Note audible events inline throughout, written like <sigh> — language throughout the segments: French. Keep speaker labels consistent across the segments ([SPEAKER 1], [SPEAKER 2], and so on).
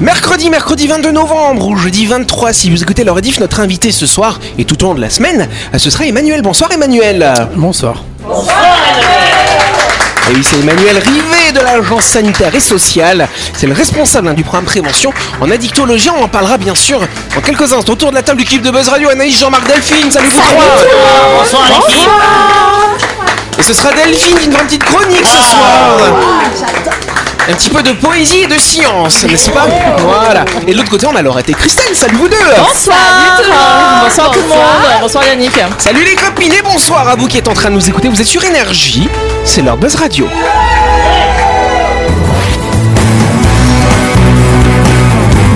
[SPEAKER 1] Mercredi, mercredi 22 novembre ou jeudi 23, si vous écoutez le rediff, notre invité ce soir et tout au long de la semaine, ce sera Emmanuel. Bonsoir Emmanuel.
[SPEAKER 2] Bonsoir.
[SPEAKER 1] Et oui, c'est Emmanuel Rivet de l'Agence sanitaire et sociale. C'est le responsable hein, du programme prévention en addictologie. On en parlera bien sûr en quelques instants. Autour de la table du clip de Buzz Radio, Anaïs, Jean-Marc, Delphine. Salut vous trois.
[SPEAKER 3] Bonsoir
[SPEAKER 1] ce sera Delphine qui nous fera une petite chronique ce soir. Un petit peu de poésie et de science, n'est-ce pas Voilà. Et de l'autre côté, on a Laurette et Christelle. Salut vous deux.
[SPEAKER 4] Bonsoir Bonsoir tout le monde Bonsoir Yannick
[SPEAKER 1] Salut les copines et bonsoir à vous qui êtes en train de nous écouter. Vous êtes sur Énergie. C'est leur Buzz Radio.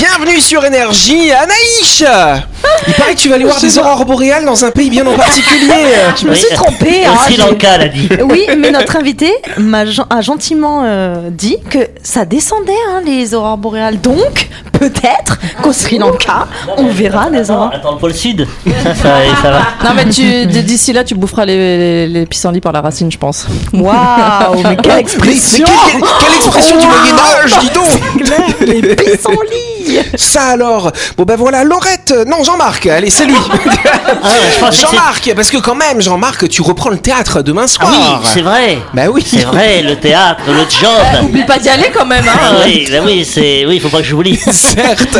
[SPEAKER 1] Bienvenue sur Énergie, Anaïs Il paraît que tu vas aller voir des aurores boréales dans un pays bien en particulier.
[SPEAKER 5] Je me suis trompée.
[SPEAKER 3] Au
[SPEAKER 5] hein,
[SPEAKER 3] Sri Lanka, elle a dit.
[SPEAKER 5] Oui, mais notre invité a gentiment euh, dit que ça descendait, hein, les aurores boréales. Donc, peut-être qu'au Sri Lanka, on verra des aurores.
[SPEAKER 3] Attends, le pôle sud. Ça, ça, ça va.
[SPEAKER 4] Non mais tu d'ici là tu boufferas les, les, les pissenlits par la racine je pense.
[SPEAKER 5] Waouh, mais quelle <laughs>
[SPEAKER 1] mais
[SPEAKER 5] expression
[SPEAKER 1] quelle, quelle expression du Moyen-Âge, dis donc
[SPEAKER 5] Les pissenlits
[SPEAKER 1] Ça alors Bon ben voilà, Laurette Non, Jean-Marc, allez, c'est lui
[SPEAKER 3] Ah, <laughs> c'est-
[SPEAKER 1] Jean-Marc, parce que quand même, Jean-Marc, tu reprends le théâtre demain
[SPEAKER 3] Ah
[SPEAKER 1] soir.
[SPEAKER 3] oui, c'est vrai.
[SPEAKER 1] Bah oui.
[SPEAKER 3] C'est vrai, le théâtre, le job.
[SPEAKER 4] Oublie pas d'y aller quand même
[SPEAKER 3] Ah
[SPEAKER 4] hein.
[SPEAKER 3] oui, bah oui, c'est, oui, faut pas que j'oublie. <laughs>
[SPEAKER 1] Certes.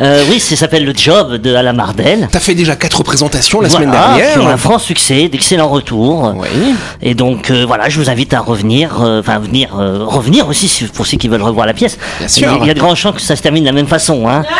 [SPEAKER 3] Euh, oui, ça s'appelle le job de Alain Mardel.
[SPEAKER 1] T'as fait déjà quatre représentations la semaine
[SPEAKER 3] qui ont un
[SPEAKER 1] dernière.
[SPEAKER 3] franc succès, d'excellents retours.
[SPEAKER 1] Oui.
[SPEAKER 3] Et donc euh, voilà, je vous invite à revenir, euh, enfin venir, euh, revenir aussi si- pour ceux qui veulent revoir la pièce.
[SPEAKER 1] Bien sûr.
[SPEAKER 3] Il y a de grandes chances que ça se termine de la même façon. Hein. <laughs>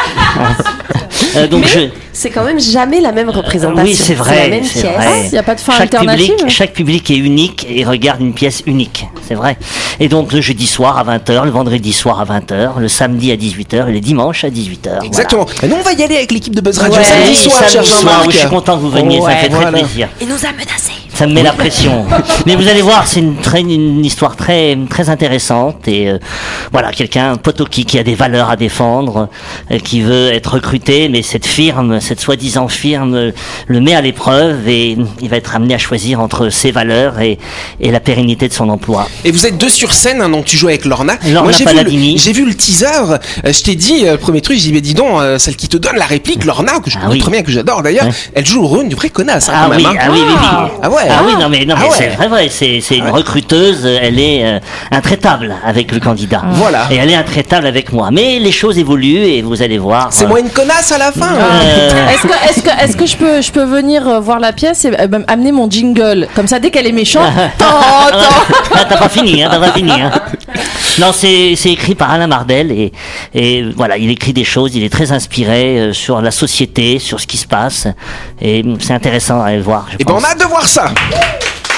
[SPEAKER 3] Euh, donc je,
[SPEAKER 6] C'est quand même jamais la même représentation.
[SPEAKER 3] oui, c'est vrai,
[SPEAKER 6] la même
[SPEAKER 3] c'est
[SPEAKER 6] pièce.
[SPEAKER 3] vrai.
[SPEAKER 4] Il y a pas de fin
[SPEAKER 3] chaque
[SPEAKER 4] alternative?
[SPEAKER 3] public, chaque public est unique et regarde une pièce unique, c'est vrai. Et donc le jeudi soir à 20h, le vendredi soir à 20h, le samedi à 18h et le dimanche à 18h.
[SPEAKER 1] Exactement. Mais nous, on va y aller avec l'équipe de Buzz Radio
[SPEAKER 3] Voilà.
[SPEAKER 1] samedi soir,
[SPEAKER 3] samedi
[SPEAKER 1] cher
[SPEAKER 3] soir, oui, je suis content que vous veniez, ça
[SPEAKER 1] Ouais,
[SPEAKER 3] fait très
[SPEAKER 1] voilà.
[SPEAKER 3] plaisir.
[SPEAKER 6] Il nous a menacés.
[SPEAKER 3] Ça me met la pression. <laughs> Mais vous allez voir, c'est une, très, une histoire très, très intéressante. Et euh, voilà, quelqu'un, Potoki, qui a des valeurs à défendre, euh, qui veut être recruté, mais cette firme, cette soi-disant firme, euh, le met à l'épreuve et il va être amené à choisir entre ses valeurs et, et la pérennité de son emploi.
[SPEAKER 1] Et vous êtes deux sur scène, hein, donc tu joues avec Lorna.
[SPEAKER 3] Lorna
[SPEAKER 1] Moi, j'ai vu,
[SPEAKER 3] Paladini.
[SPEAKER 1] le- j'ai vu le teaser. euh, je t'ai dit, premier truc, j'ai dit, mais dis donc, celle qui te donne la réplique, Lorna, que je
[SPEAKER 3] Ah
[SPEAKER 1] connais
[SPEAKER 3] oui.
[SPEAKER 1] très bien, que j'adore d'ailleurs,
[SPEAKER 3] Ouais.
[SPEAKER 1] elle joue le rôle du vrai connasse, hein,
[SPEAKER 3] Ah
[SPEAKER 1] quand
[SPEAKER 3] oui,
[SPEAKER 1] même. hein.
[SPEAKER 3] ah oui, oui, oui.
[SPEAKER 1] Ah ouais.
[SPEAKER 3] Ah oui, non mais, non,
[SPEAKER 1] Ah
[SPEAKER 3] mais
[SPEAKER 1] ouais.
[SPEAKER 3] c'est vrai, vrai, c'est, c'est une recruteuse, elle est euh, intraitable avec le candidat.
[SPEAKER 1] Voilà.
[SPEAKER 3] Et elle est intraitable avec moi. Mais les choses évoluent et vous allez voir.
[SPEAKER 1] C'est
[SPEAKER 3] euh,
[SPEAKER 1] moi une connasse à la fin.
[SPEAKER 3] euh,
[SPEAKER 4] Est-ce que, est-ce que, est-ce que je peux, je peux venir euh, voir la pièce et euh, amener mon jingle? Comme ça, dès qu'elle est méchante, <laughs> tant.
[SPEAKER 3] Ah, t'as pas fini, hein, t'as pas fini. Hein. Non, c'est c'est écrit par Alain Mardel et, et voilà, il écrit des choses, il est très inspiré sur la société, sur ce qui se passe et mm, c'est intéressant à aller le voir. Je
[SPEAKER 1] Et ben
[SPEAKER 3] pense.
[SPEAKER 1] on a hâte de voir ça.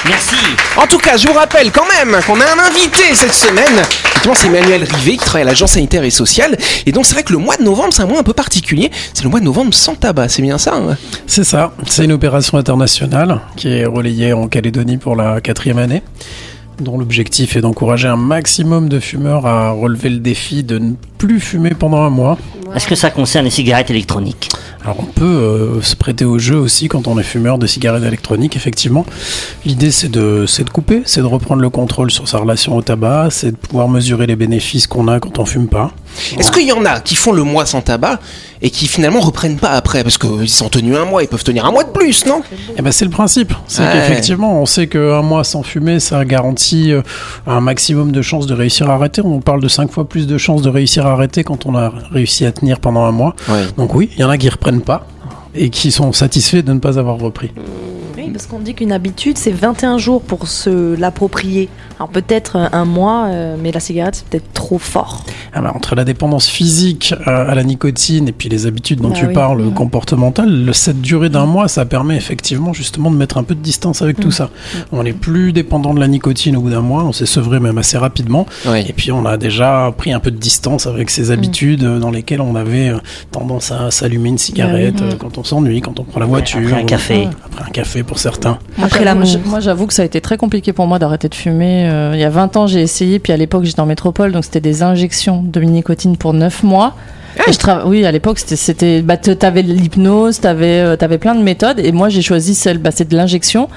[SPEAKER 3] Merci.
[SPEAKER 1] En tout cas, je vous rappelle quand même qu'on a un invité cette semaine. Effectivement, c'est Emmanuel Rivet qui travaille à l'agence sanitaire et sociale. Et donc, c'est vrai que le mois de novembre, c'est un mois un peu particulier. C'est le mois de novembre sans tabac, c'est bien ça hein?
[SPEAKER 2] C'est ça, c'est une opération internationale qui est relayée en Calédonie pour la quatrième année, dont l'objectif est d'encourager un maximum de fumeurs à relever le défi de ne plus fumer pendant un mois.
[SPEAKER 3] Est-ce que ça concerne les cigarettes électroniques
[SPEAKER 2] Alors on peut euh, se prêter au jeu aussi quand on est fumeur de cigarettes électroniques, effectivement. L'idée c'est de, de couper, c'est de reprendre le contrôle sur sa relation au tabac, c'est de pouvoir mesurer les bénéfices qu'on a quand on fume pas.
[SPEAKER 1] Est-ce qu'il y en a qui font le mois sans tabac et qui finalement reprennent pas après Parce qu'ils sont tenus un mois, ils peuvent tenir un mois de plus, non?
[SPEAKER 2] Eh ben c'est le principe. C'est
[SPEAKER 1] Ouais.
[SPEAKER 2] qu'effectivement, on sait qu'un mois sans fumer, ça garantit euh, un maximum de chances de réussir à arrêter. On parle de 5 fois plus de chances de réussir à arrêter quand on a réussi à tenir pendant un mois.
[SPEAKER 1] Ouais.
[SPEAKER 2] Donc oui, il y en a qui reprennent pas et qui sont satisfaits de ne pas avoir repris.
[SPEAKER 5] Parce qu'on dit qu'une habitude, c'est 21 jours pour se l'approprier. Alors peut-être euh, un mois, euh, mais la cigarette, c'est peut-être trop fort.
[SPEAKER 2] Ah bah, entre la dépendance physique euh, à la nicotine et puis les habitudes dont
[SPEAKER 5] Bah
[SPEAKER 2] tu
[SPEAKER 5] oui.
[SPEAKER 2] parles euh, comportementales, le- cette durée d'un mois, ça permet effectivement justement de mettre un peu de distance avec
[SPEAKER 5] Mm.
[SPEAKER 2] tout ça. On n'est plus dépendant de la nicotine au bout d'un mois, on s'est sevré même assez rapidement.
[SPEAKER 1] Oui.
[SPEAKER 2] Et puis on a déjà pris un peu de distance avec ces habitudes euh, dans lesquelles on avait tendance à s'allumer une cigarette
[SPEAKER 4] Bah
[SPEAKER 2] euh, quand on s'ennuie, quand on prend la voiture.
[SPEAKER 3] Après un
[SPEAKER 2] ou-
[SPEAKER 3] café.
[SPEAKER 2] Après un café pour certains.
[SPEAKER 5] Après l'amour.
[SPEAKER 4] Moi, j'avoue que ça a été très compliqué pour moi d'arrêter de fumer. Euh, il y a 20 ans, j'ai essayé, puis à l'époque, j'étais en métropole, donc c'était des injections de nicotine pour 9 mois. Et je trava- Oui, à l'époque, c'était-. Bah, t'avais de l'hypnose, t'avais euh, t'avais plein de méthodes, et moi, j'ai choisi celle, bah, c'est de l'injection.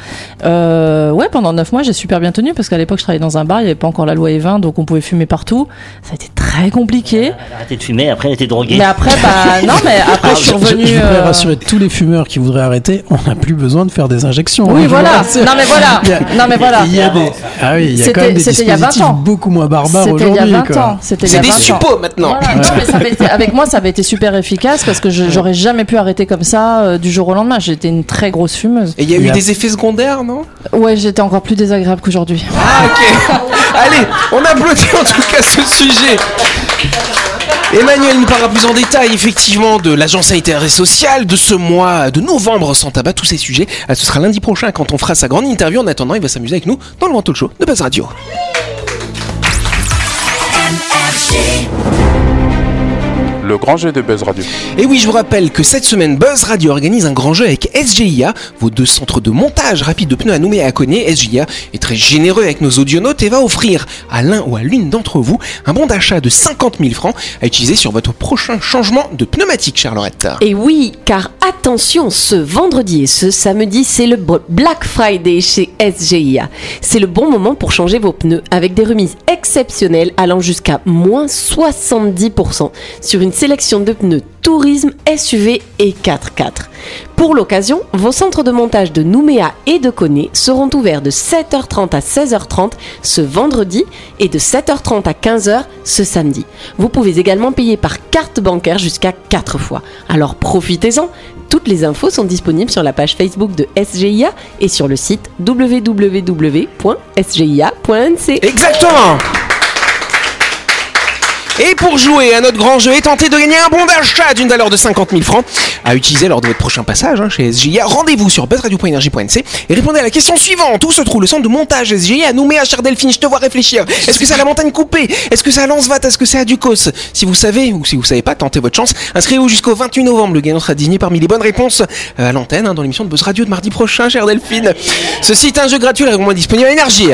[SPEAKER 4] Euh, ouais, pendant 9 mois, j'ai super bien tenu, parce qu'à l'époque, je travaillais dans un bar, il n'y avait pas encore la loi E20, donc on pouvait fumer partout. Ça a été très compliqué.
[SPEAKER 3] Elle a arrêté de fumer, après elle était droguée.
[SPEAKER 4] Mais après, bah, <laughs> non, mais après, je suis
[SPEAKER 2] je-
[SPEAKER 4] revenue.
[SPEAKER 2] je voudrais
[SPEAKER 4] euh,
[SPEAKER 2] rassurer tous les fumeurs qui voudraient arrêter, on n'a plus besoin de faire des injections. hein,
[SPEAKER 4] Oui,
[SPEAKER 2] vous
[SPEAKER 4] voilà. Non, mais voilà.
[SPEAKER 2] Il y a-
[SPEAKER 4] Non, mais voilà.
[SPEAKER 2] Il y a des, ah oui, il y a quand
[SPEAKER 4] C'était-
[SPEAKER 2] même des
[SPEAKER 4] c'était il y a 20
[SPEAKER 2] dispositifs
[SPEAKER 4] ans.
[SPEAKER 2] beaucoup moins barbares
[SPEAKER 4] C'était il y a
[SPEAKER 2] aujourd'hui.
[SPEAKER 4] 20
[SPEAKER 2] quoi.
[SPEAKER 4] ans. C'était il y
[SPEAKER 1] C'est
[SPEAKER 4] a
[SPEAKER 1] des
[SPEAKER 4] 20 ans.
[SPEAKER 1] suppos maintenant.
[SPEAKER 4] Voilà, non, mais ça avait été- avec moi, ça avait été super efficace parce que je- j'aurais jamais pu arrêter comme ça euh, du jour au lendemain. J'étais une très grosse fumeuse.
[SPEAKER 1] Et il y a eu des effets secondaires, non?
[SPEAKER 4] Ouais, j'étais encore plus désagréable qu'aujourd'hui.
[SPEAKER 1] Ah ok. <laughs> Allez, on applaudit en tout cas ce sujet. Emmanuel nous parlera plus en détail effectivement de l'agence sanitaire et sociale de ce mois de novembre sans tabac, tous ces sujets. Ah, Ce sera lundi prochain quand on fera sa grande interview. En attendant, il va s'amuser avec nous dans le Talk Show de Buzz Radio.
[SPEAKER 7] Le grand jeu de Buzz Radio.
[SPEAKER 1] Et oui, je vous rappelle que cette semaine, Buzz Radio organise un grand jeu avec SGIA, vos deux centres de montage rapide de pneus à Nouméa et à Coné. SGIA est très généreux avec nos audionautes et va offrir à l'un ou à l'une d'entre vous un bon d'achat de 50 000 francs à utiliser sur votre prochain changement de pneumatique, Charlotte.
[SPEAKER 6] Et oui, car attention, ce vendredi et ce samedi, c'est le Black Friday chez SGIA. C'est le bon moment pour changer vos pneus avec des remises exceptionnelles allant jusqu'à moins 70% sur une sélection de pneus tourisme, SUV et 4x4. Pour l'occasion, vos centres de montage de Nouméa et de Coné seront ouverts de 7h30 à 16h30 ce vendredi et de 7h30 à 15h ce samedi. Vous pouvez également payer par carte bancaire jusqu'à 4 fois. Alors profitez-en toutes les infos sont disponibles sur la page Facebook de SGIA et sur le site www.sgia.nc.
[SPEAKER 1] Exactement et pour jouer à notre grand jeu et tenter de gagner un bon d'achat d'une valeur de 50 000 francs à utiliser lors de votre prochain passage hein, chez SGIA, rendez-vous sur buzzradio.energie.nc et répondez à la question suivante. Où se trouve le centre de montage SGIA à Nouméa, cher Delphine Je te vois réfléchir. Est-ce que c'est à la montagne coupée? Est-ce que c'est à Lansvat Est-ce que c'est à Ducos? Si vous savez ou si vous savez pas, tentez votre chance. Inscrivez-vous jusqu'au 28 novembre. Le gagnant sera désigné parmi les bonnes réponses euh, à l'antenne hein, dans l'émission de Buzz Radio de mardi prochain, cher Delphine. Ceci est un jeu gratuit, règlement est disponible à Énergie.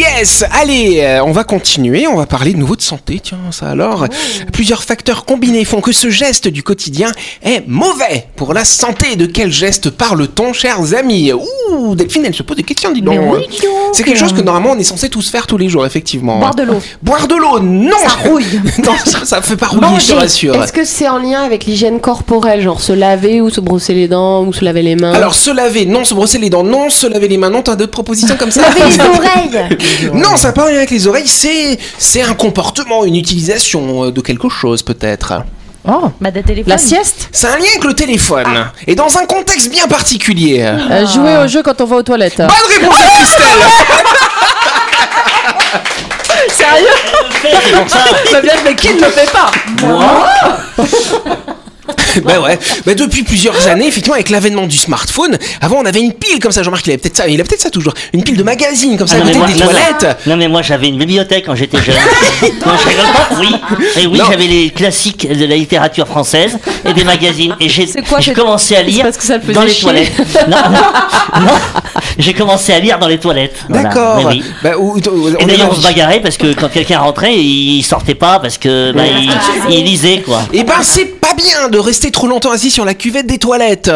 [SPEAKER 1] Yes Allez, euh, on va continuer, on va parler de nouveau de santé, tiens, ça alors. Plusieurs facteurs combinés font que ce geste du quotidien est mauvais pour la santé. De quel geste parle-t-on, chers amis? Ouh, Delphine, elle se pose des questions, dis donc.
[SPEAKER 5] Mais oui, dis donc.
[SPEAKER 1] C'est quelque chose que normalement on est censé tous faire tous les jours, effectivement.
[SPEAKER 5] Boire de l'eau.
[SPEAKER 1] Boire de l'eau, non
[SPEAKER 5] Ça rouille. <laughs>
[SPEAKER 1] Non, ça, ça fait pas rouiller, je te rassure.
[SPEAKER 6] Est-ce que c'est en lien avec l'hygiène corporelle, genre se laver ou se brosser les dents ou se laver les mains?
[SPEAKER 1] Alors, se laver, non, se brosser les dents, non, se laver les mains, non, t'as d'autres propositions comme ça?
[SPEAKER 6] Laver les oreilles <laughs>
[SPEAKER 1] Non, ça n'a pas rien avec les oreilles, c'est c'est un comportement, une utilisation euh, de quelque chose peut-être.
[SPEAKER 4] Oh,
[SPEAKER 5] Bah, des téléphones.
[SPEAKER 4] la sieste?
[SPEAKER 1] C'est un lien avec le téléphone et dans un contexte bien particulier.
[SPEAKER 4] Euh, Jouer au jeu quand on va aux toilettes.
[SPEAKER 1] Bonne réponse de Christelle. <laughs>
[SPEAKER 4] Sérieux? Bah <laughs> bien, mais qui ne le fait pas? <laughs> <laughs>
[SPEAKER 1] bah ouais. Bah depuis plusieurs années, effectivement, avec l'avènement du smartphone, avant on avait une pile comme ça. Jean-Marc, il avait peut-être ça, il a peut-être ça toujours. Une pile de magazines comme ça
[SPEAKER 3] Ah,
[SPEAKER 1] à
[SPEAKER 3] non, mais
[SPEAKER 1] côté
[SPEAKER 3] moi-
[SPEAKER 1] des
[SPEAKER 3] non,
[SPEAKER 1] toilettes.
[SPEAKER 3] Non mais moi j'avais une bibliothèque quand j'étais jeune. non je rigole pas, oui. Et oui j'avais les classiques de la littérature française et des magazines. Et j'ai commencé à lire
[SPEAKER 4] parce que ça le faisait
[SPEAKER 3] dans les
[SPEAKER 4] chier.
[SPEAKER 3] toilettes. <laughs> Non, non, non. j'ai commencé à lire dans les toilettes. Voilà.
[SPEAKER 1] D'accord.
[SPEAKER 3] Mais oui.
[SPEAKER 1] Bah, où-
[SPEAKER 3] Et d'ailleurs on se bagarrait parce que quand quelqu'un rentrait il sortait pas parce que bah, il, il lisait quoi.
[SPEAKER 1] Eh ben c'est pas bien de rester trop longtemps assis sur la cuvette des toilettes.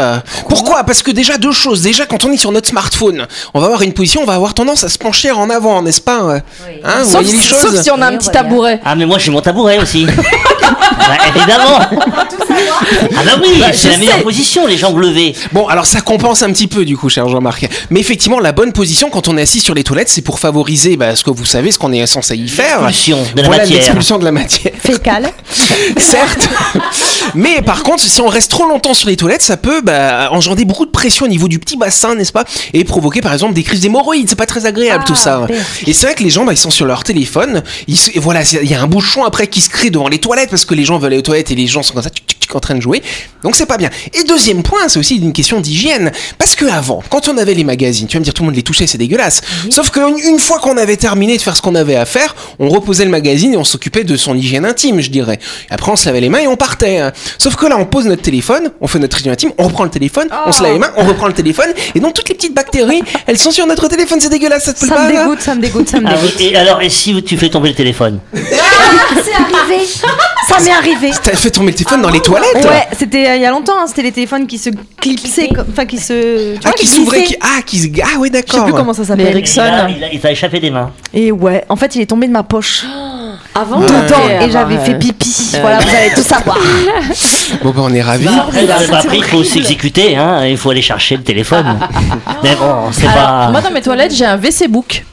[SPEAKER 1] Pourquoi Parce que déjà deux choses. Déjà quand on est sur notre smartphone, on va avoir une position, on va avoir tendance à se pencher en avant, n'est-ce pas? Hein, Vous
[SPEAKER 4] sauf,
[SPEAKER 1] voyez les
[SPEAKER 4] sauf
[SPEAKER 1] choses?
[SPEAKER 4] si on a un petit tabouret.
[SPEAKER 3] Ah mais moi j'ai mon tabouret aussi. <laughs> Bah, évidemment. Ah bah oui,
[SPEAKER 4] Bah,
[SPEAKER 3] c'est la meilleure
[SPEAKER 4] sais.
[SPEAKER 3] position, les jambes levées.
[SPEAKER 1] Bon, alors ça compense un petit peu du coup, cher Jean-Marc. Mais effectivement, la bonne position quand on est assis sur les toilettes, c'est pour favoriser bah, ce que vous savez, ce qu'on est censé y faire.
[SPEAKER 3] L'expulsion de la
[SPEAKER 1] voilà
[SPEAKER 3] matière.
[SPEAKER 1] l'expulsion de la matière.
[SPEAKER 5] Fécal. <laughs>
[SPEAKER 1] Certes. Mais par contre, si on reste trop longtemps sur les toilettes, ça peut bah, engendrer beaucoup de pression au niveau du petit bassin, n'est-ce pas? Et provoquer par exemple des crises d'hémorroïdes. C'est pas très agréable
[SPEAKER 5] Ah,
[SPEAKER 1] tout ça.
[SPEAKER 5] merde.
[SPEAKER 1] Et c'est vrai que les gens, bah, ils sont sur leur téléphone. Ils se- et voilà, il y a un bouchon après qui se crée devant les toilettes parce que les gens veulent aller aux toilettes et les gens sont comme ça, tuc, tuc, tuc, en train de jouer. Donc c'est pas bien. Et deuxième point, c'est aussi une question d'hygiène. Parce que avant, quand on avait les magazines, tu vas me dire tout le monde les touchait, c'est dégueulasse. Sauf qu'une une fois qu'on avait terminé de faire ce qu'on avait à faire, on reposait le magazine et on s'occupait de son hygiène intime, je dirais. Après, on se lavait les mains et on partait. hein. Sauf que là, on pose notre téléphone, on fait notre hygiène intime, on reprend le téléphone, on se lave les mains, on reprend le téléphone, et donc toutes les petites bactéries, <laughs> elles sont sur notre téléphone, c'est dégueulasse, ça te
[SPEAKER 5] Ça me dégoûte, ça me dégoûte, ça me
[SPEAKER 3] Ah
[SPEAKER 5] dégoûte.
[SPEAKER 3] oui, et alors, et si tu fais tomber le téléphone?
[SPEAKER 5] C'est arrivé. <laughs> Ça m'est arrivé.
[SPEAKER 1] T'as fait tomber le téléphone dans les toilettes
[SPEAKER 5] Ouais, c'était euh, il y a longtemps, hein, c'était les téléphones qui se clipsaient, comme- enfin qui se. tu
[SPEAKER 1] Ah,
[SPEAKER 5] vois,
[SPEAKER 1] qui s'ouvrait, qui... ah, qui se... Ah, ouais,
[SPEAKER 5] Je sais
[SPEAKER 1] d'accord.
[SPEAKER 5] plus comment ça s'appelle.
[SPEAKER 4] Ericsson.
[SPEAKER 3] il a, il a- il t'a échappé des mains.
[SPEAKER 5] Et ouais, en fait, il est tombé de ma poche
[SPEAKER 6] Avant
[SPEAKER 1] Ouais.
[SPEAKER 5] dedans
[SPEAKER 4] Ouais,
[SPEAKER 5] et j'avais fait pipi. Voilà, vous allez tout savoir. <laughs>
[SPEAKER 1] Bon, bah, on est ravis.
[SPEAKER 3] Après, après, il faut s'exécuter, hein, il faut aller chercher le téléphone. <laughs> Mais bon, c'est
[SPEAKER 4] Alors,
[SPEAKER 3] pas.
[SPEAKER 4] moi dans mes toilettes, j'ai un WC Book.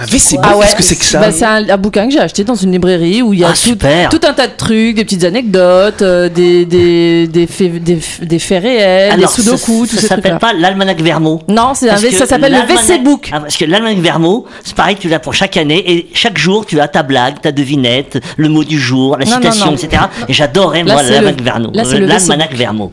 [SPEAKER 1] Un WC
[SPEAKER 4] Ah ouais.
[SPEAKER 1] qu'est-ce que c'est que ça
[SPEAKER 4] Bah, C'est un, un bouquin que j'ai acheté dans une librairie où il y a
[SPEAKER 3] Ah,
[SPEAKER 4] tout, un tas de trucs, des petites anecdotes, euh, des, des, des, faits, des, des faits réels,
[SPEAKER 3] Alors,
[SPEAKER 4] des sudoku,
[SPEAKER 3] ça,
[SPEAKER 4] tout
[SPEAKER 3] ça
[SPEAKER 4] ces
[SPEAKER 3] s'appelle pas l'almanach Vermo.
[SPEAKER 4] Non, c'est un ça s'appelle le WC Book.
[SPEAKER 3] Ah, parce que l'almanach Vermo, c'est pareil, tu l'as pour chaque année et chaque jour tu as ta blague, ta devinette, le mot du jour, la
[SPEAKER 4] Non,
[SPEAKER 3] citation,
[SPEAKER 4] non.
[SPEAKER 3] etc. Et j'adorais moi l'almanach Vermo.
[SPEAKER 4] WC
[SPEAKER 3] L'almanach Vermo.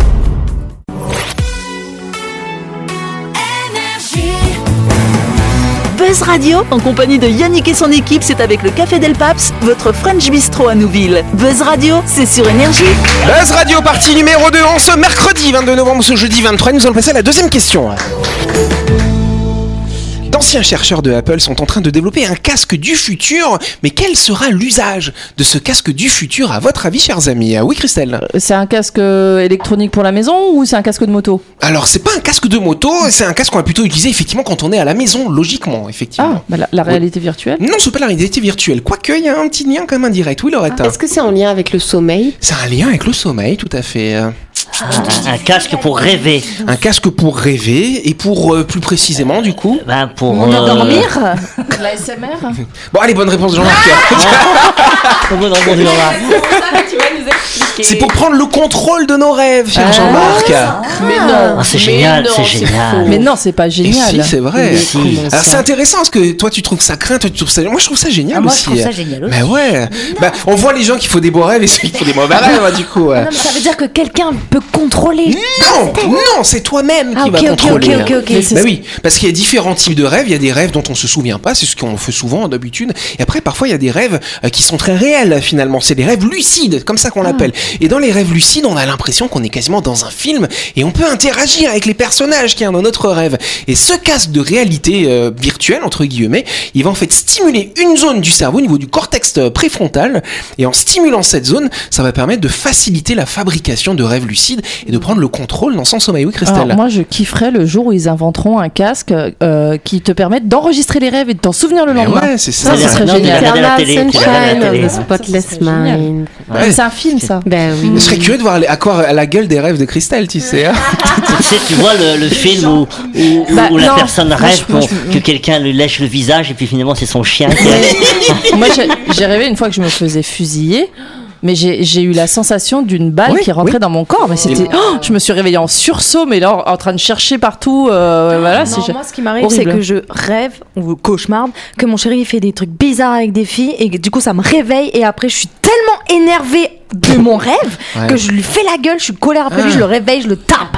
[SPEAKER 8] Buzz Radio, en compagnie de Yannick et son équipe, c'est avec le Café Del Paps, votre French Bistro à Nouville. Buzz Radio, c'est sur Énergie.
[SPEAKER 1] Buzz Radio, partie numéro 2, en ce mercredi 22 novembre, ce jeudi 23, nous allons passer à la deuxième question. D'anciens chercheurs de Apple sont en train de développer un casque du futur, mais quel sera l'usage de ce casque du futur à votre avis, chers amis? Ah Oui, Christelle
[SPEAKER 4] C'est un casque euh, électronique pour la maison ou c'est un casque de moto?
[SPEAKER 1] Alors, c'est pas un casque de moto, c'est un casque qu'on va plutôt utiliser effectivement quand on est à la maison, logiquement, effectivement.
[SPEAKER 4] Ah, bah, la, la réalité virtuelle?
[SPEAKER 1] Non, c'est pas la réalité virtuelle, quoique il y a un petit lien quand même indirect. Oui, Loretta.
[SPEAKER 6] Est-ce que c'est en lien avec le sommeil?
[SPEAKER 1] C'est un lien avec le sommeil, tout à fait.
[SPEAKER 3] Un, un casque pour rêver.
[SPEAKER 1] Un casque pour rêver et pour euh, plus précisément, du coup.
[SPEAKER 3] Ben, pour
[SPEAKER 5] On
[SPEAKER 3] euh,
[SPEAKER 5] dormir <laughs>
[SPEAKER 4] La SMR
[SPEAKER 1] Bon, allez, bonne réponse Jean-Marc.
[SPEAKER 3] pour <laughs> bonne réponse du
[SPEAKER 1] C'est pour prendre le contrôle de nos rêves, cher
[SPEAKER 4] Ah.
[SPEAKER 1] Jean-Marc.
[SPEAKER 4] Mais non
[SPEAKER 3] Ah, c'est
[SPEAKER 4] mais
[SPEAKER 3] génial,
[SPEAKER 4] non,
[SPEAKER 3] c'est génial.
[SPEAKER 4] Mais non, c'est pas
[SPEAKER 1] Et
[SPEAKER 4] génial.
[SPEAKER 1] si, c'est vrai.
[SPEAKER 3] Si.
[SPEAKER 1] Alors c'est intéressant parce que toi tu trouves ça craint, toi tu trouves ça. Moi je trouve ça génial
[SPEAKER 5] Ah, moi,
[SPEAKER 1] aussi.
[SPEAKER 5] je trouve ça génial aussi.
[SPEAKER 1] Bah ouais. Bah, on voit les gens qui font des beaux rêves et ceux qui font des mauvais rêves, hein, du coup. ouais.
[SPEAKER 5] Non, mais ça veut dire que quelqu'un peut contrôler.
[SPEAKER 1] Non, non, c'est toi-même
[SPEAKER 5] Ah,
[SPEAKER 1] qui
[SPEAKER 5] ok,
[SPEAKER 1] va
[SPEAKER 5] ok,
[SPEAKER 1] contrôler.
[SPEAKER 5] ok, ok, ok.
[SPEAKER 4] Mais
[SPEAKER 1] Bah
[SPEAKER 4] ce-
[SPEAKER 1] oui, parce qu'il y a différents types de rêves. Il y a des rêves dont on se souvient pas, c'est ce qu'on fait souvent d'habitude. Et après, parfois, il y a des rêves euh, qui sont très réels finalement. C'est des rêves lucides, comme ça
[SPEAKER 5] Ah.
[SPEAKER 1] qu'on l'appelle. Et dans les rêves lucides, on a l'impression qu'on est quasiment dans un film et on peut interagir avec les personnages qui sont dans notre rêve. Et ce casque de réalité euh, virtuelle entre guillemets, il va en fait stimuler une zone du cerveau au niveau du cortex euh, préfrontal. Et en stimulant cette zone, ça va permettre de faciliter la fabrication de rêves lucides et de prendre le contrôle dans son sommeil. Oui, Christelle.
[SPEAKER 4] Alors, moi, je kifferais le jour où ils inventeront un casque euh, qui te permette d'enregistrer les rêves et de t'en souvenir le lendemain.
[SPEAKER 1] ouais, c'est ça.
[SPEAKER 4] Ça, génial. Ça, ça serait
[SPEAKER 6] Mind.
[SPEAKER 1] Ouais.
[SPEAKER 4] C'est un film, ça.
[SPEAKER 6] Ben oui.
[SPEAKER 1] Je serais curieux de voir à quoi à la gueule des rêves de Christelle, tu sais. hein. <laughs>
[SPEAKER 3] tu sais, tu vois le, le film où,
[SPEAKER 4] Bah,
[SPEAKER 3] où la
[SPEAKER 4] non.
[SPEAKER 3] personne
[SPEAKER 4] Moi,
[SPEAKER 3] rêve
[SPEAKER 4] je- moi,
[SPEAKER 3] qu'on-
[SPEAKER 4] je-
[SPEAKER 3] que quelqu'un lui lèche le visage et puis finalement c'est son chien qui a-
[SPEAKER 4] Moi, <laughs> j'ai- rêvé une fois que je me faisais fusiller. Mais j'ai eu la sensation d'une balle
[SPEAKER 1] Oui,
[SPEAKER 4] qui rentrait
[SPEAKER 1] oui.
[SPEAKER 4] dans mon corps. Mais c'était, oh, je me suis réveillée en sursaut, mais là en, en train de chercher partout. euh, voilà,
[SPEAKER 5] Non, moi, ce qui m'arrive, c'est que je rêve ou cauchemarde que mon chéri il fait des trucs bizarres avec des filles et que, du coup ça me réveille et après je suis tellement énervée de mon rêve
[SPEAKER 1] Ouais.
[SPEAKER 5] que je lui fais la gueule, je suis colère après lui,
[SPEAKER 1] Ah.
[SPEAKER 5] je le réveille, je le tape. <laughs>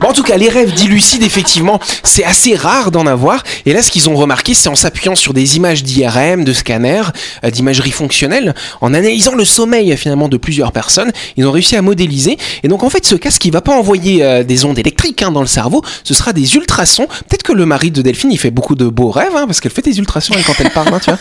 [SPEAKER 1] Bon, en tout cas, les rêves dits lucides, effectivement, c'est assez rare d'en avoir. Et là, ce qu'ils ont remarqué, c'est en s'appuyant sur des images d'IRM, de scanners, euh, d'imagerie fonctionnelle, en analysant le sommeil finalement de plusieurs personnes, ils ont réussi à modéliser. Et donc, en fait, ce casque, il va pas envoyer euh, des ondes électriques hein, dans le cerveau, ce sera des ultrasons. Peut-être que le mari de Delphine, il fait beaucoup de beaux rêves, hein, parce qu'elle fait des ultrasons et quand elle parle, hein, tu vois.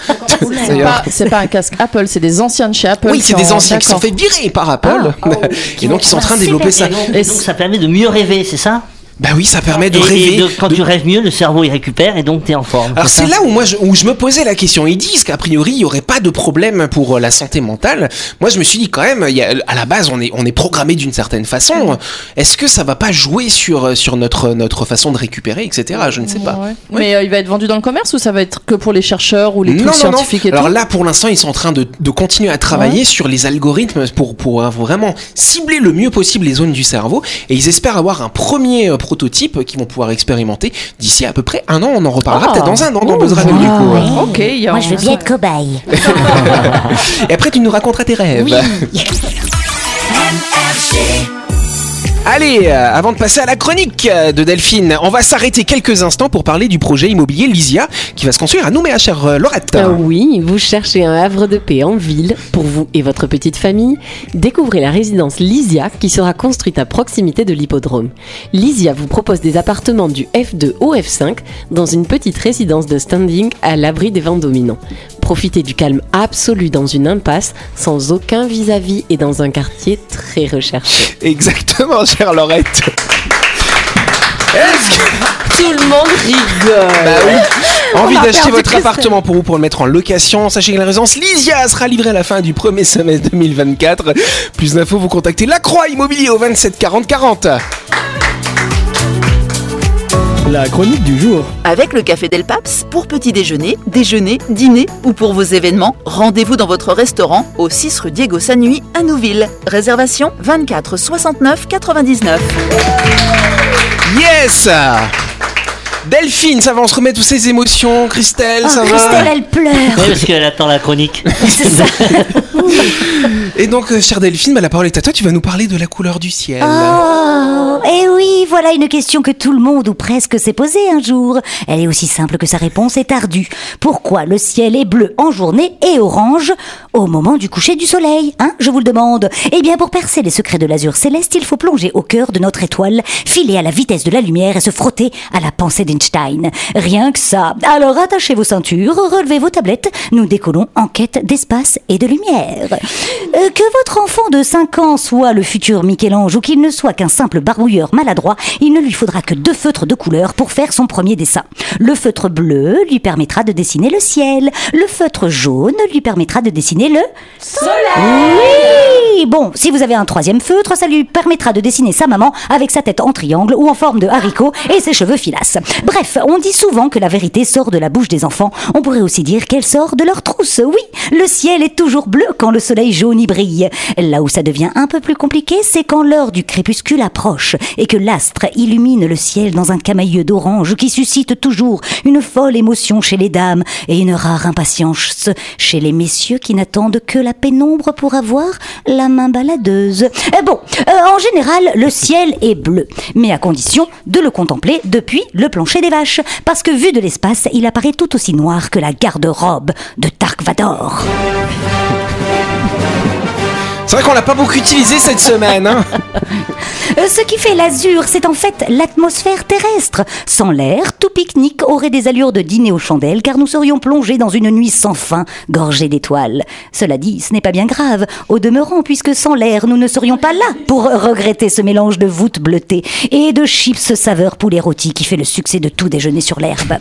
[SPEAKER 1] <laughs>
[SPEAKER 4] C'est pas, un casque Apple, c'est des anciens de chez Apple.
[SPEAKER 1] Oui, c'est des anciens qui sont fait virer par Apple. <laughs> et donc, ils sont en train de développer ça.
[SPEAKER 3] Et donc, ça permet de mieux rêver, c'est ça?
[SPEAKER 1] Bah oui, ça permet de
[SPEAKER 3] Et-
[SPEAKER 1] rêver.
[SPEAKER 3] Et de- quand
[SPEAKER 1] de-
[SPEAKER 3] tu rêves mieux, le cerveau il récupère et donc t'es en forme.
[SPEAKER 1] Alors c'est là où moi je, où je me posais la question. Ils disent qu'a priori il y aurait pas de problème pour euh, la santé mentale. Moi je me suis dit quand même, il y a, à la base on est on est programmé d'une certaine façon. Est-ce que ça va pas jouer sur euh, sur notre notre façon de récupérer, etc. Je ne sais pas.
[SPEAKER 4] Ouais. Mais euh, il va être vendu dans le commerce ou ça va être que pour les chercheurs ou les
[SPEAKER 1] Non, non, non.
[SPEAKER 4] scientifiques et
[SPEAKER 1] Alors
[SPEAKER 4] tout
[SPEAKER 1] là, pour l'instant, ils sont en train de, de continuer à travailler sur les algorithmes pour, pour euh, vraiment cibler le mieux possible les zones du cerveau. Et ils espèrent avoir un premier euh, prototype qu'ils vont pouvoir expérimenter d'ici à peu près un an. On en reparlera
[SPEAKER 4] Ah.
[SPEAKER 1] peut-être dans un an dans Buzz Radio, du coup.
[SPEAKER 4] wow.
[SPEAKER 1] hein.
[SPEAKER 4] Ok,
[SPEAKER 9] Moi, je veux bien être cobaye. <laughs>
[SPEAKER 1] Et après, tu nous raconteras tes rêves. <laughs> Allez, euh, avant de passer à la chronique euh, de Delphine, on va s'arrêter quelques instants pour parler du projet immobilier Lysia qui va se construire à Nouméa, chère euh, Laurette.
[SPEAKER 6] Ah oui, vous cherchez un havre de paix en ville pour vous et votre petite famille Découvrez la résidence Lysia qui sera construite à proximité de l'hippodrome. Lysia vous propose des appartements du F2 au F5 dans une petite résidence de standing à l'abri des vents dominants. Profitez du calme absolu dans une impasse sans aucun vis-à-vis et dans un quartier très recherché.
[SPEAKER 1] Exactement, chère Laurette. Est-ce que...
[SPEAKER 6] Tout le monde rigole.
[SPEAKER 1] Bah oui. Envie d'acheter votre appartement pour vous pour le mettre en location Sachez que la résidence Lysia sera livrée à la fin du premier semestre 2024. Plus d'infos, vous contactez La Croix Immobilier au 27 40 40.
[SPEAKER 10] La chronique du jour.
[SPEAKER 8] Avec le Café Del Paps, pour petit déjeuner, déjeuner, dîner ou pour vos événements, rendez-vous dans votre restaurant au 6 rue Diego Sanui à Nouville. Réservation 24 69 99.
[SPEAKER 1] Yes Delphine, ça va, on se remet toutes ces émotions. Christelle, ça
[SPEAKER 9] Oh,
[SPEAKER 1] va
[SPEAKER 9] Christelle, elle pleure.
[SPEAKER 3] Oui, parce qu'elle attend la chronique. <laughs>
[SPEAKER 9] C'est ça.
[SPEAKER 1] Et donc, euh, chère Delphine, bah, la parole est à toi. Tu vas nous parler de la couleur du ciel.
[SPEAKER 9] Oh, et oui, voilà une question que tout le monde ou presque s'est posée un jour. Elle est aussi simple que sa réponse est ardue. Pourquoi le ciel est bleu en journée et orange au moment du coucher du soleil Hein, je vous le demande. Eh bien, pour percer les secrets de l'azur céleste, il faut plonger au cœur de notre étoile, filer à la vitesse de la lumière et se frotter à la pensée Rien que ça. Alors attachez vos ceintures, relevez vos tablettes, nous décollons en quête d'espace et de lumière. Euh, que votre enfant de 5 ans soit le futur Michel-Ange ou qu'il ne soit qu'un simple barbouilleur maladroit, il ne lui faudra que deux feutres de couleur pour faire son premier dessin. Le feutre bleu lui permettra de dessiner le ciel, le feutre jaune lui permettra de dessiner le oui Bon, si vous avez un troisième feutre, ça lui permettra de dessiner sa maman avec sa tête en triangle ou en forme de haricot et ses cheveux filasses. Bref, on dit souvent que la vérité sort de la bouche des enfants. On pourrait aussi dire qu'elle sort de leur trousse. Oui, le ciel est toujours bleu quand le soleil jaune y brille. Là où ça devient un peu plus compliqué, c'est quand l'heure du crépuscule approche et que l'astre illumine le ciel dans un camailleux d'orange qui suscite toujours une folle émotion chez les dames et une rare impatience chez les messieurs qui n'attendent que la pénombre pour avoir la main baladeuse. Euh, bon, euh, en général, le ciel est bleu, mais à condition de le contempler depuis le plancher des vaches, parce que vu de l'espace, il apparaît tout aussi noir que la garde-robe de Dark Vador.
[SPEAKER 1] C'est vrai qu'on l'a pas beaucoup utilisé cette semaine. Hein <laughs>
[SPEAKER 9] Ce qui fait l'azur, c'est en fait l'atmosphère terrestre. Sans l'air, tout pique-nique aurait des allures de dîner aux chandelles, car nous serions plongés dans une nuit sans fin, gorgée d'étoiles. Cela dit, ce n'est pas bien grave, au demeurant, puisque sans l'air, nous ne serions pas là pour regretter ce mélange de voûtes bleutées et de chips saveur poulet rôti qui fait le succès de tout déjeuner sur l'herbe.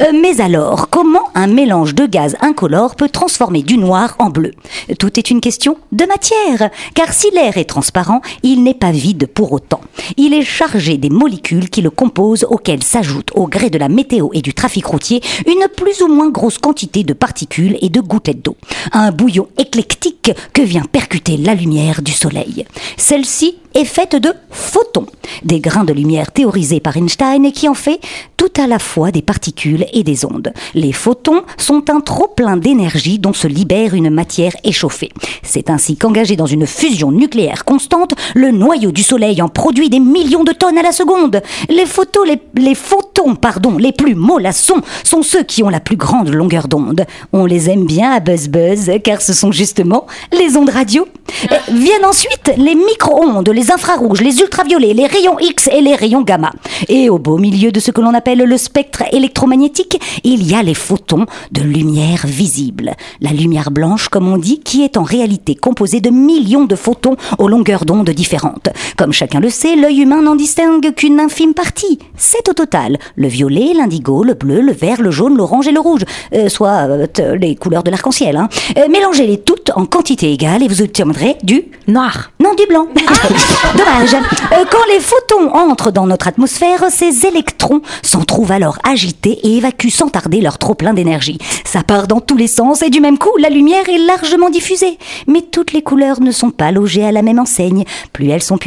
[SPEAKER 9] Euh, mais alors, comment un mélange de gaz incolore peut transformer du noir en bleu? Tout est une question de matière, car si l'air est transparent, il n'est pas vide pour autant. Il est chargé des molécules qui le composent auxquelles s'ajoute au gré de la météo et du trafic routier une plus ou moins grosse quantité de particules et de gouttelettes d'eau. Un bouillon éclectique que vient percuter la lumière du soleil. Celle-ci est faite de photons, des grains de lumière théorisés par Einstein et qui en fait tout à la fois des particules et des ondes. Les photons sont un trop-plein d'énergie dont se libère une matière échauffée. C'est ainsi qu'engagé dans une fusion nucléaire constante, le noyau du Soleil en produit des millions de tonnes à la seconde. Les, photos, les, les photons pardon, les plus mollassons sont ceux qui ont la plus grande longueur d'onde. On les aime bien à Buzz Buzz car ce sont justement les ondes radio. Euh, viennent ensuite les micro-ondes, les infrarouges, les ultraviolets, les rayons X et les rayons gamma. Et au beau milieu de ce que l'on appelle le spectre électromagnétique, il y a les photons de lumière visible. La lumière blanche, comme on dit, qui est en réalité composée de millions de photons aux longueurs d'onde différentes. Comme chacun le sait, l'œil humain n'en distingue qu'une infime partie. C'est au total le violet, l'indigo, le bleu, le vert, le jaune, l'orange et le rouge, Euh, soit euh, les couleurs de l'arc-en-ciel. Hein. Euh, Mélangez-les toutes en quantité égale et vous obtiendrez du
[SPEAKER 5] Noir.
[SPEAKER 9] non, du blanc. <laughs> Dommage. Euh, quand les photons entrent dans notre atmosphère, ces électrons s'en trouvent alors agités et évacuent sans tarder leur trop-plein d'énergie. Ça part dans tous les sens et du même coup, la lumière est largement diffusée. Mais toutes les couleurs ne sont pas logées à la même enseigne. Plus elles sont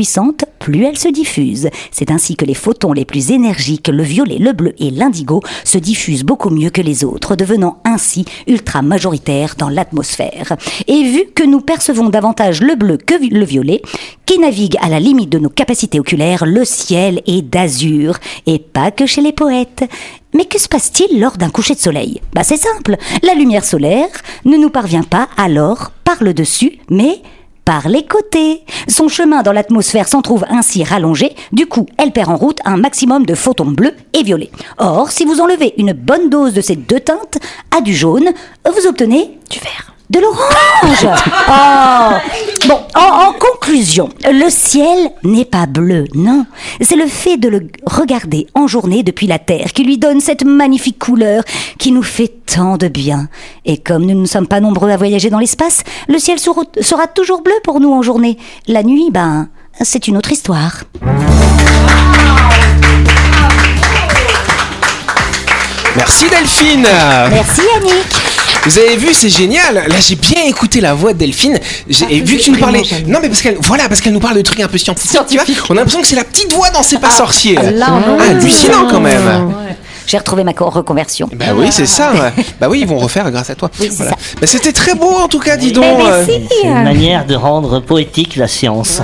[SPEAKER 9] plus elles se diffusent. C'est ainsi que les photons les plus énergiques, le violet, le bleu et l'indigo, se diffusent beaucoup mieux que les autres, devenant ainsi ultra majoritaires dans l'atmosphère. Et vu que nous percevons davantage le bleu que le violet, qui navigue à la limite de nos capacités oculaires, le ciel est d'azur, et pas que chez les poètes. Mais que se passe-t-il lors d'un coucher de soleil? Bah c'est simple, la lumière solaire ne nous parvient pas alors par le dessus, mais par les côtés. Son chemin dans l'atmosphère s'en trouve ainsi rallongé, du coup elle perd en route un maximum de photons bleus et violets. Or, si vous enlevez une bonne dose de ces deux teintes à du jaune, vous obtenez du vert. De l'orange <laughs> Oh Bon, en, en conclusion, le ciel n'est pas bleu, non. C'est le fait de le regarder en journée depuis la Terre qui lui donne cette magnifique couleur qui nous fait tant de bien. Et comme nous ne sommes pas nombreux à voyager dans l'espace, le ciel sera, sera toujours bleu pour nous en journée. La nuit, ben, c'est une autre histoire.
[SPEAKER 1] Merci Delphine.
[SPEAKER 9] Merci Yannick.
[SPEAKER 1] Vous avez vu, c'est génial. Là, j'ai bien écouté la voix de Delphine. J'ai et vu que tu nous parlais. Non, mais parce qu'elle, voilà, parce qu'elle nous parle de trucs un peu scientifiques. Tu vois, on a l'impression que c'est la petite voix dans C'est pas sorcier.
[SPEAKER 9] là, on
[SPEAKER 1] Ah, hallucinant quand même.
[SPEAKER 9] J'ai retrouvé ma co- reconversion.
[SPEAKER 1] Bah oui, c'est ça. Bah oui, ils vont refaire grâce à toi. Voilà. Bah, c'était très beau en tout cas, dis donc.
[SPEAKER 9] Mais
[SPEAKER 1] euh.
[SPEAKER 9] merci.
[SPEAKER 3] C'est une manière de rendre poétique la science.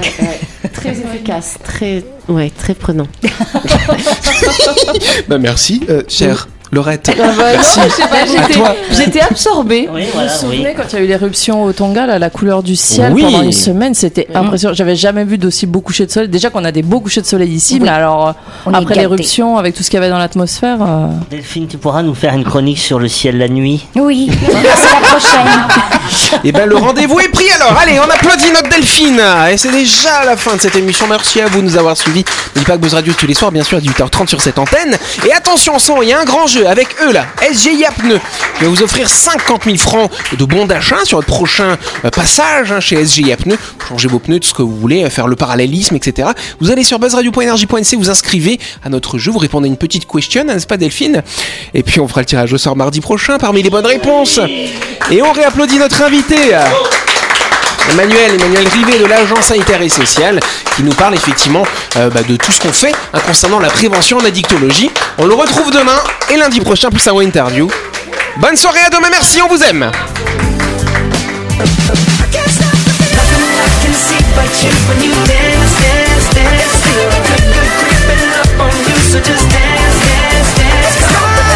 [SPEAKER 6] Très efficace, très, ouais, très prenant. <laughs>
[SPEAKER 1] Bah merci, euh, chère Laurette.
[SPEAKER 4] Ah bah
[SPEAKER 1] merci.
[SPEAKER 4] non, je sais pas,
[SPEAKER 1] à
[SPEAKER 4] j'étais- absorbée.
[SPEAKER 3] Oui,
[SPEAKER 4] vous
[SPEAKER 3] voilà,
[SPEAKER 4] vous souvenez
[SPEAKER 3] oui.
[SPEAKER 4] quand il y a eu l'éruption au Tonga, là, la couleur du ciel
[SPEAKER 1] Oui.
[SPEAKER 4] pendant une semaine, c'était impressionnant. J'avais jamais vu d'aussi beaux couchers de soleil. Déjà qu'on a des beaux couchers de soleil ici,
[SPEAKER 9] Oui.
[SPEAKER 4] mais alors
[SPEAKER 9] On est
[SPEAKER 4] après l'éruption, avec tout ce qu'il y avait dans l'atmosphère. euh,
[SPEAKER 3] Delphine, tu pourras nous faire une chronique sur le ciel la nuit?
[SPEAKER 9] Oui, <laughs> c'est la prochaine.
[SPEAKER 1] Et ben le rendez-vous est pris alors. Allez, on applaudit notre Delphine. Et c'est déjà la fin de cette émission. Merci à vous de nous avoir suivis. N'oubliez pas que Buzz Radio tous les soirs, bien sûr, à 18h30 sur cette antenne. Et attention, son, il y a un grand jeu avec eux là, SGIA Pneus, qui va vous offrir 50 000 francs de bons d'achat sur votre prochain euh, passage hein, chez SGIA. Changez vos pneus, tout ce que vous voulez, euh, faire le parallélisme, etc. Vous allez sur buzzradio.energie.nc, vous inscrivez à notre jeu, vous répondez à une petite question, n'est-ce pas Delphine? Et puis on fera le tirage au sort mardi prochain parmi les bonnes réponses. Et on réapplaudit notre invité. Emmanuel, Emmanuel Rivet de l'Agence sanitaire et sociale, qui nous parle effectivement euh, bah, de tout ce qu'on fait hein, concernant la prévention en addictologie. On le retrouve demain et lundi prochain pour sa interview. Bonne soirée à demain, merci, on vous aime.